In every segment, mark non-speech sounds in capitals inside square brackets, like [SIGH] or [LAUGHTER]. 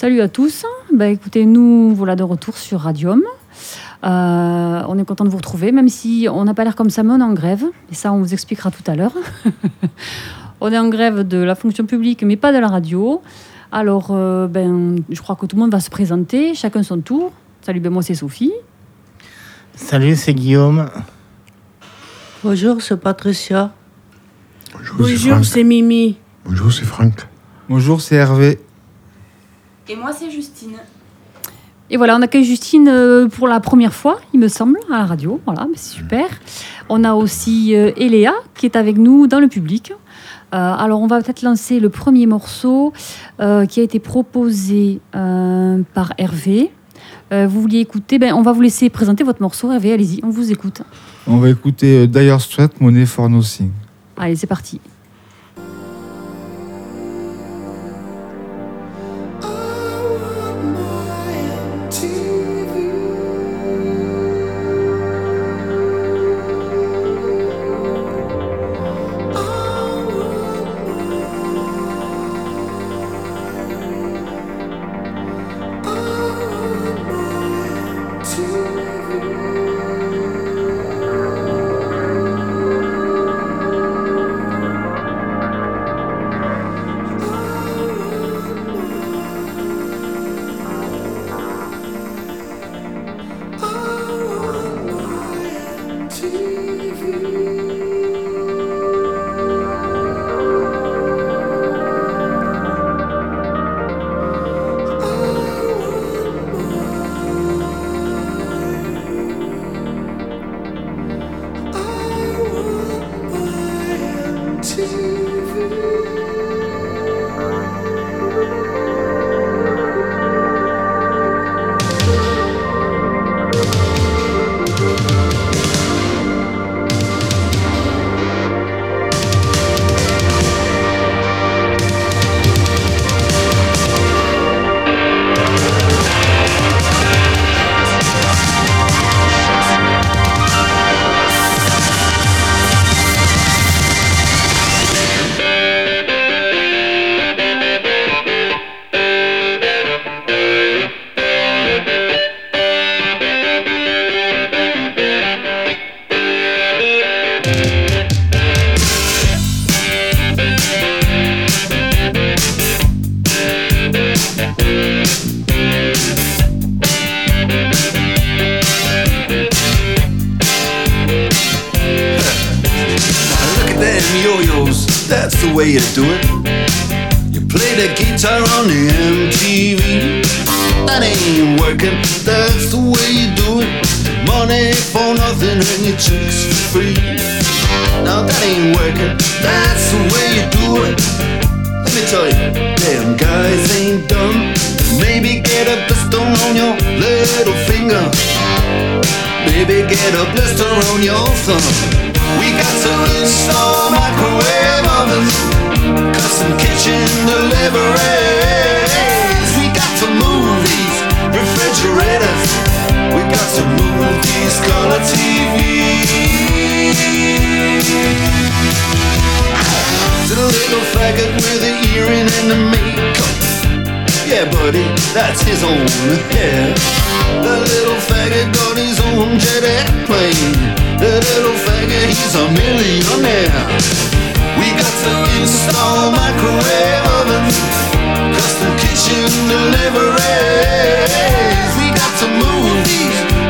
Salut à tous. Bah, écoutez, nous voilà de retour sur Radium. Euh, on est content de vous retrouver, même si on n'a pas l'air comme ça, mais on est en grève. Et ça, on vous expliquera tout à l'heure. [LAUGHS] on est en grève de la fonction publique, mais pas de la radio. Alors, euh, ben, je crois que tout le monde va se présenter, chacun son tour. Salut, ben moi c'est Sophie. Salut, c'est Guillaume. Bonjour, c'est Patricia. Bonjour, Bonjour, c'est Mimi. Bonjour, c'est Franck. Bonjour, c'est Hervé. Et moi, c'est Justine. Et voilà, on accueille Justine euh, pour la première fois, il me semble, à la radio. Voilà, mais c'est super. On a aussi euh, Eléa qui est avec nous dans le public. Euh, alors, on va peut-être lancer le premier morceau euh, qui a été proposé euh, par Hervé. Euh, vous vouliez écouter ben, On va vous laisser présenter votre morceau. Hervé, allez-y, on vous écoute. On va écouter euh, Dire Straits, Money for Nothing. Allez, c'est parti. And your chicks for free. Now that ain't working, that's the way you do it. Let me tell you, damn guys ain't dumb. Maybe get a blister on your little finger. Maybe get a blister on your thumb. We got to install microwave ovens, custom kitchen deliveries. Move these color the little faggot with the earring and the makeup. Yeah, buddy, that's his own hair. The little faggot got his own jet airplane. The little faggot, he's a millionaire. We got to install microwave ovens, custom kitchen deliveries. We got move these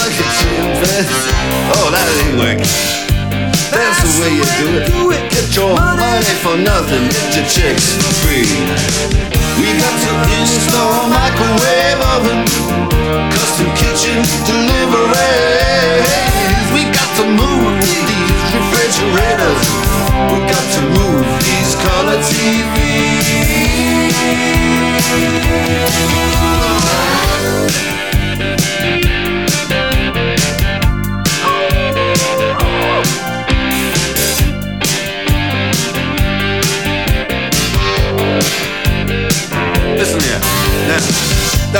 like a chimpanzee. Oh, that ain't working. That's the way you do it. Get your money for nothing, get your chicks for free. We got to install microwave oven, custom kitchen deliveries.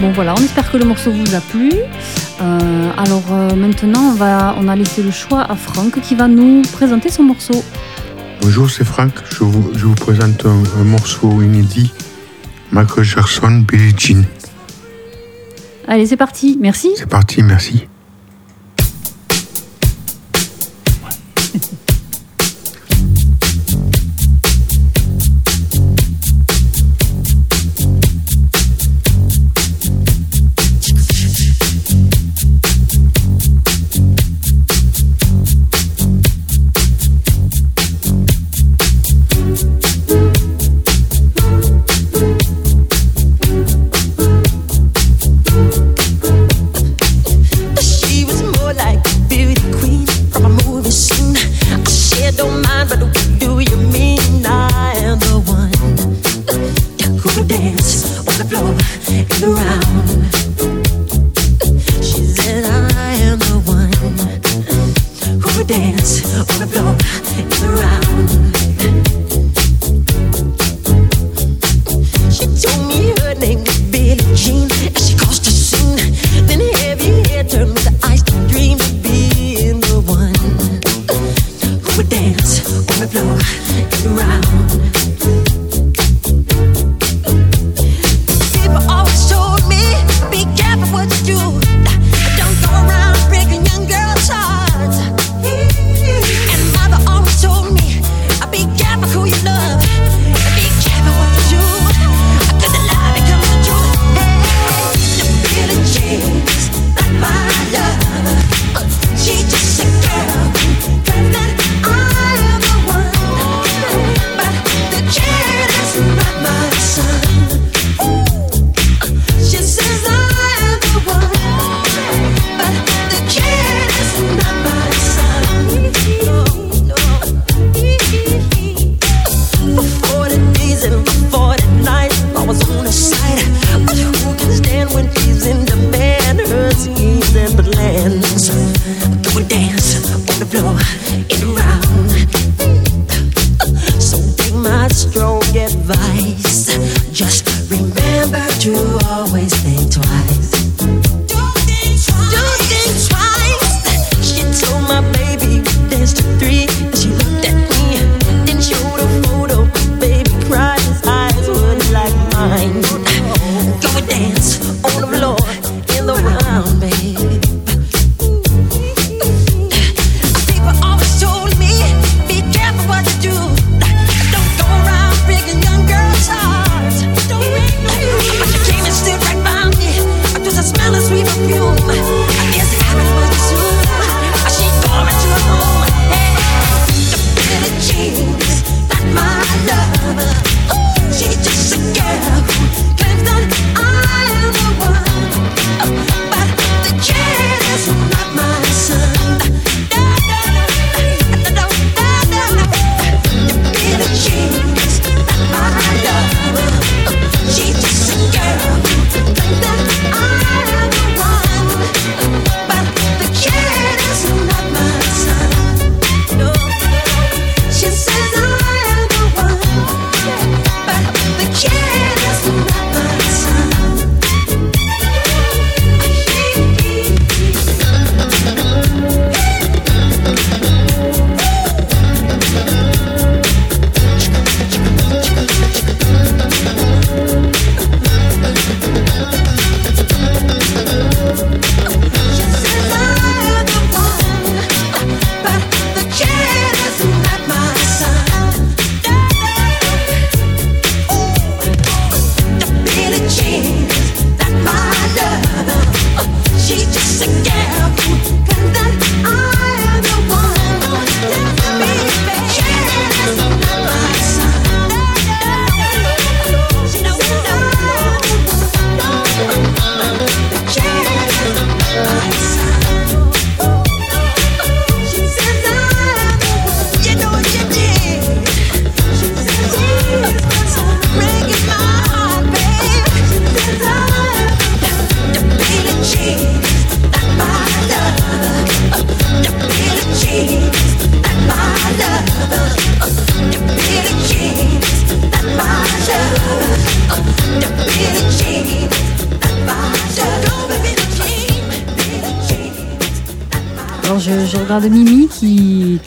Bon voilà, on espère que le morceau vous a plu. Euh, alors euh, maintenant, on, va, on a laissé le choix à Franck qui va nous présenter son morceau. Bonjour, c'est Franck. Je vous, je vous présente un, un morceau inédit. Michael Jackson, Billie Jean. Allez, c'est parti. Merci. C'est parti, merci.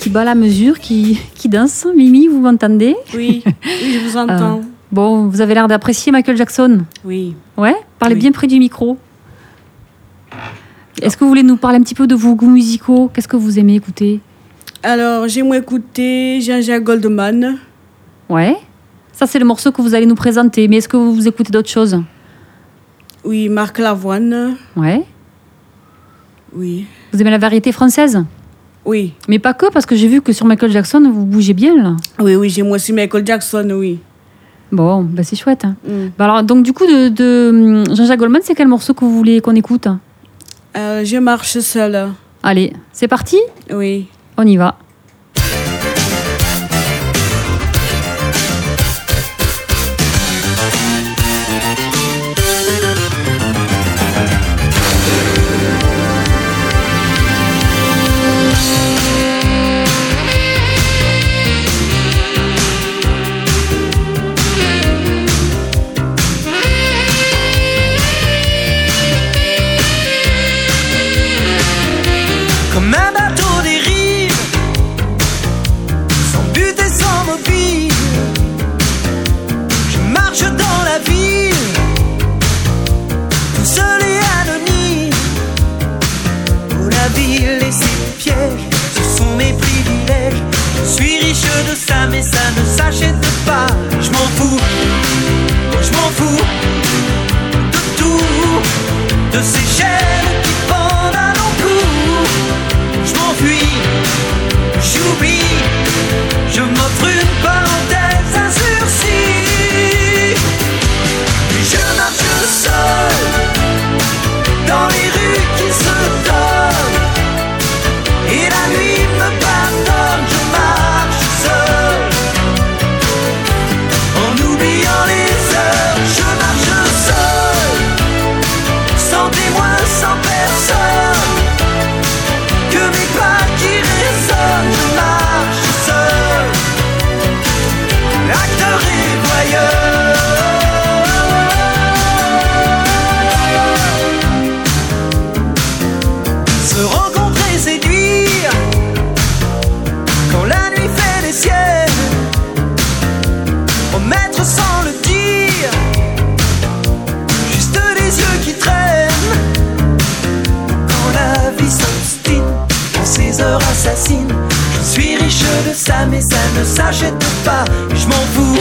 Qui, bat la mesure, qui, qui danse. Mimi, vous m'entendez Oui, oui, je vous [LAUGHS] entends. Bon, vous avez l'air d'apprécier Michael Jackson. Oui. Ouais Parlez Oui. bien près du micro. Est-ce que vous voulez nous parler un petit peu de vos goûts musicaux? Qu'est-ce que vous aimez écouter? Alors, j'aimerais écouter Jean-Jacques Goldman. Ouais Ça, c'est le morceau que vous allez nous présenter. Mais est-ce que vous écoutez d'autres choses? Oui, Marc Lavoine. Ouais Oui. Vous aimez la variété française? Oui. Mais pas que, parce que j'ai vu que sur Michael Jackson, vous bougez bien, là. Oui, oui, j'aime aussi Michael Jackson, oui. Bon, bah c'est chouette. hein. Mm. Bah alors, donc du coup, de, de hum, Jean-Jacques Goldman, c'est quel morceau que vous voulez qu'on écoute? Euh, je marche seule. Allez, c'est parti? Oui. On y va. S'achète pas. Je m'en fous,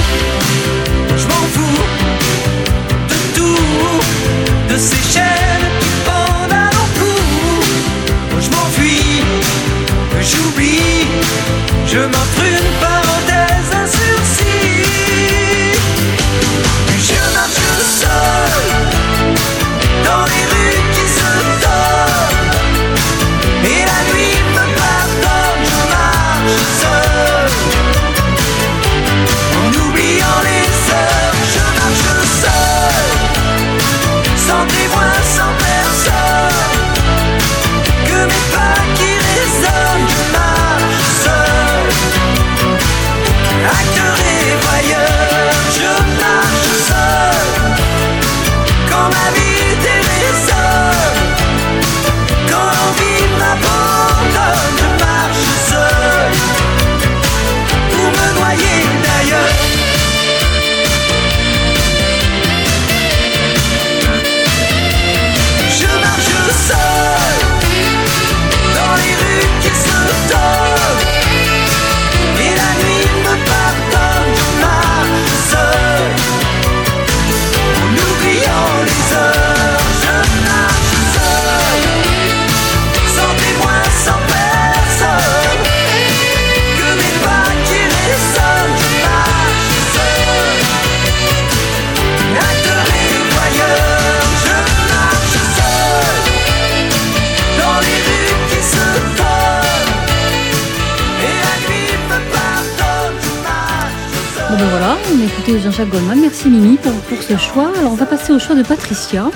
on Jean-Jacques Goldman. Merci Mimi pour, pour ce choix. Alors on va passer au choix de Patricia.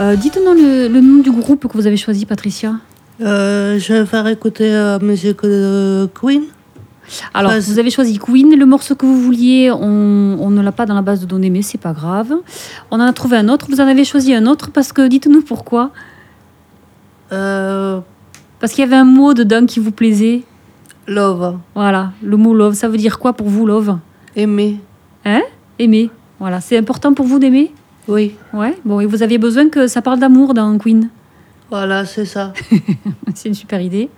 Euh, Dites-nous le, le nom du groupe que vous avez choisi, Patricia. Euh, je vais faire écouter la musique de Queen. Alors, vous avez choisi Queen. Le morceau que vous vouliez, on, on ne l'a pas dans la base de données, mais c'est pas grave. On en a trouvé un autre. Vous en avez choisi un autre parce que dites-nous pourquoi. Euh, Parce qu'il y avait un mot dedans qui vous plaisait. love, Voilà, le mot love. Ça veut dire quoi pour vous, love? Aimer. Hein? Aimer. Voilà, c'est important pour vous d'aimer? Oui, Ouais. Bon, et vous aviez besoin que ça parle d'amour dans Queen? voilà, c'est ça. [LAUGHS] c'est une super idée.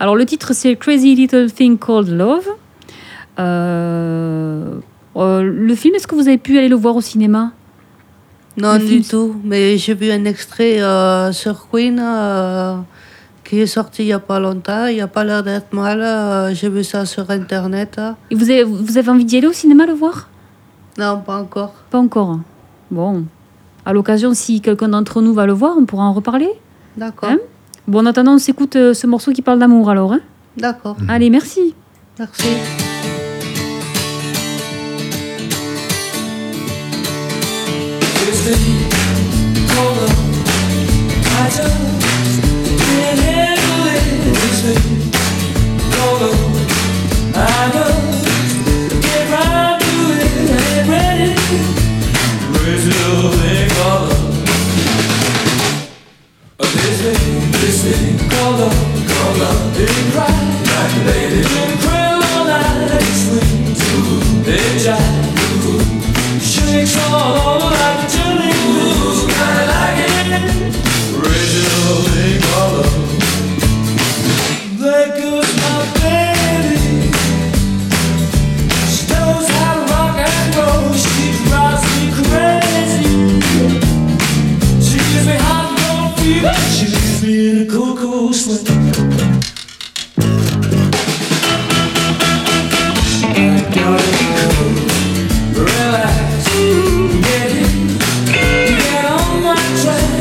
Alors, le titre, c'est Crazy Little Thing Called Love. Euh, euh, le film, est-ce que vous avez pu aller le voir au cinéma? Non, Le du film. tout. Mais j'ai vu un extrait euh, sur Queen qui est sorti il n'y a pas longtemps. Il n'y a pas l'air d'être mal. euh, j'ai vu ça sur Internet. Et vous avez, vous avez envie d'y aller au cinéma le voir? Non, pas encore. Pas encore. Bon. À l'occasion, si quelqu'un d'entre nous va le voir, on pourra en reparler. D'accord. Hein? Bon, en attendant, on s'écoute euh, ce morceau qui parle d'amour alors. hein? D'accord. Allez, merci. Merci.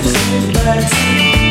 Reflects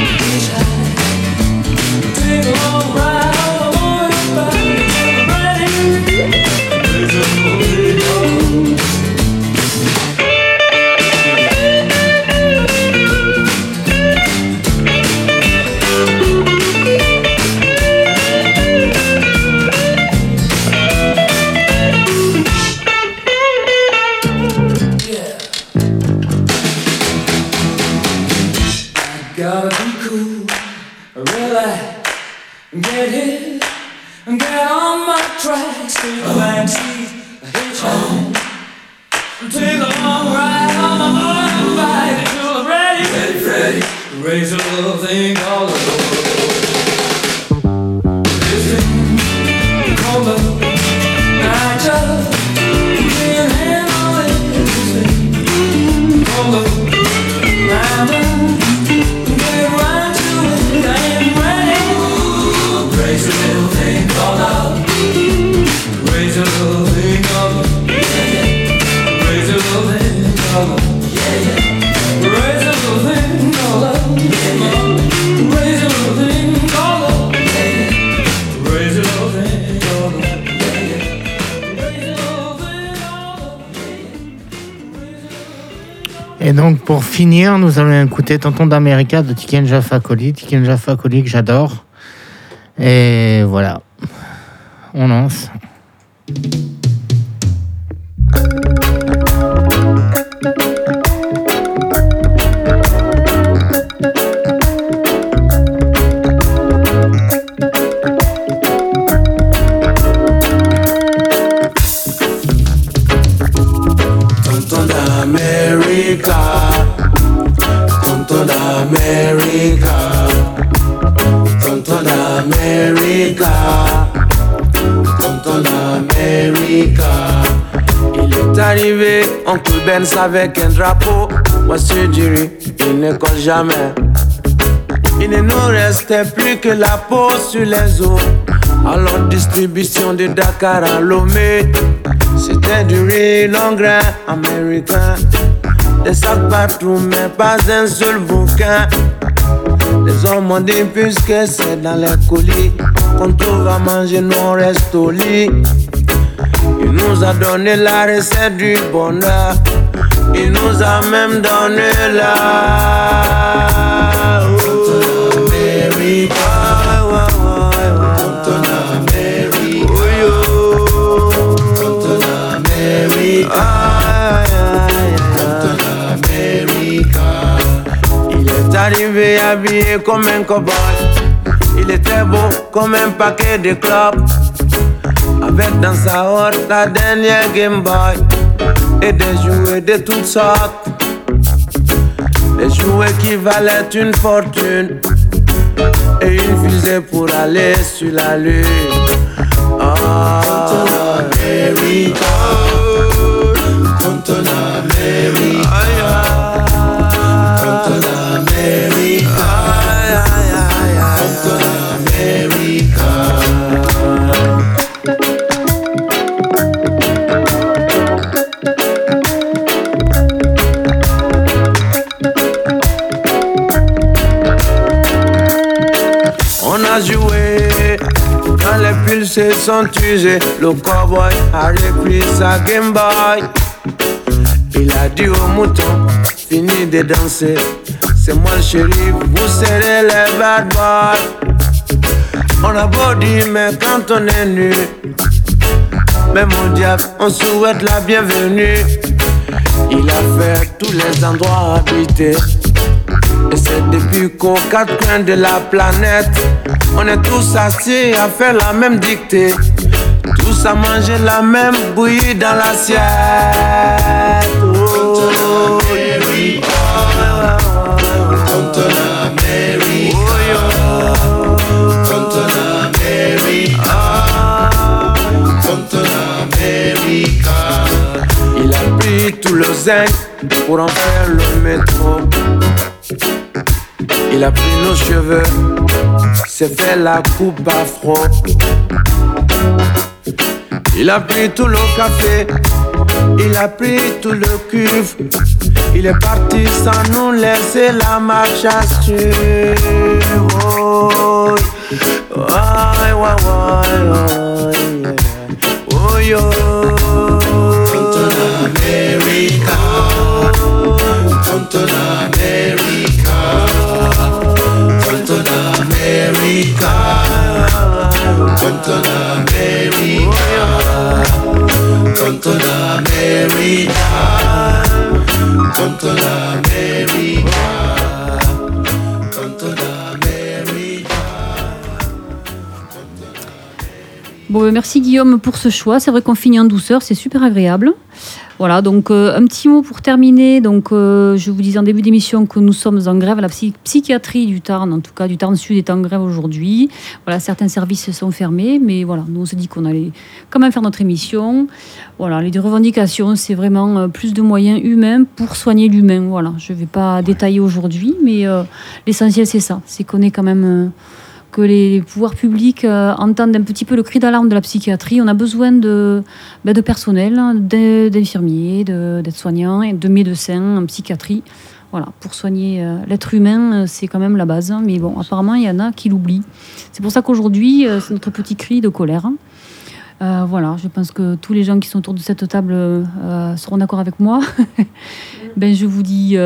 finir, nous allons écouter Tonton d'América de Tikenja Fakoli. Tikenja Fakoli que j'adore. Et voilà. On lance. Avec un drapeau. Moi, je dirais, il ne colle jamais. Il ne nous restait plus que la peau sur les os. Alors, distribution de Dakar à Lomé. C'était du riz long grain américain. Des sacs partout, mais pas un seul bouquin. Les hommes ont dit, puisque c'est dans les colis qu'on trouve à manger, nous on reste au lit. Il nous a donné la recette du bonheur. Il nous a même donné la. America. Il est arrivé habillé comme un cowboy. Il était beau comme un paquet de clopes. Avec dans sa hotte la dernière Game Boy et des de toutes sortes. Des jouets qui valaient une fortune et une fusée pour aller sur la lune. Tonton se sont usées. Le cowboy a repris sa Game Boy. Il a dit au mouton, fini de danser. C'est moi le shérif, vous serez les bad boys. On a beau dire, mais quand on est nu, même au diable, on souhaite la bienvenue. Il a fait tous les endroits habités. Et c'est depuis qu'aux quatre coins de la planète, on est tous assis à faire la même dictée. Tous à manger la même bouillie dans l'assiette. Oh, Il a pris tout le zinc pour en faire le métro. Il a pris nos cheveux, s'est fait la coupe afro. Il a pris tout le café, il a pris tout le cuve. Il est parti sans nous laisser la marche à suivre. Oh, ouais, ouais, ouais, ouais. Oh, yo. Tonton merci Guillaume pour ce choix. C'est vrai qu'on finit en douceur, c'est super agréable. Voilà, donc euh, un petit mot pour terminer. Donc, euh, je vous disais en début d'émission que nous sommes en grève. La psy- psychiatrie du Tarn, en tout cas du Tarn Sud, est en grève aujourd'hui. Voilà, certains services sont fermés, mais voilà, nous on s'est dit qu'on allait quand même faire notre émission. Voilà, les revendications, c'est vraiment euh, plus de moyens humains pour soigner l'humain. Voilà, je ne vais pas détailler aujourd'hui, mais l'essentiel c'est ça, c'est qu'on ait quand même que les pouvoirs publics euh, entendent un petit peu le cri d'alarme de la psychiatrie. On a besoin de, ben, personnel, hein, d'infirmiers, de- d'aides-soignants, de médecins en psychiatrie. Voilà, pour soigner euh, l'être humain, euh, c'est quand même la base. hein. Mais bon, apparemment, il y en a qui l'oublient. C'est pour ça qu'aujourd'hui, c'est notre petit cri de colère. hein. Voilà, je pense que tous les gens qui sont autour de cette table seront d'accord avec moi. [LAUGHS] ben, je vous dis,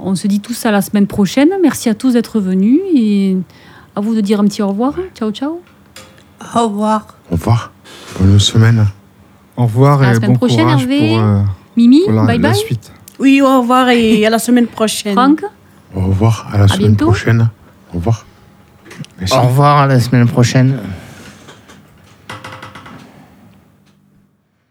on se dit tous à la semaine prochaine. Merci à tous d'être venus à vous de dire un petit au revoir. Ciao, ciao. Au revoir. Au revoir. Bonne semaine. Au revoir À la et semaine bon prochaine, courage Hervé. pour, euh, Mimi, pour la, bye la bye. suite. Oui, au revoir et à la semaine prochaine. Franck, Au revoir. À la À semaine bientôt. prochaine. Au revoir. Merci. Au revoir, à la semaine prochaine.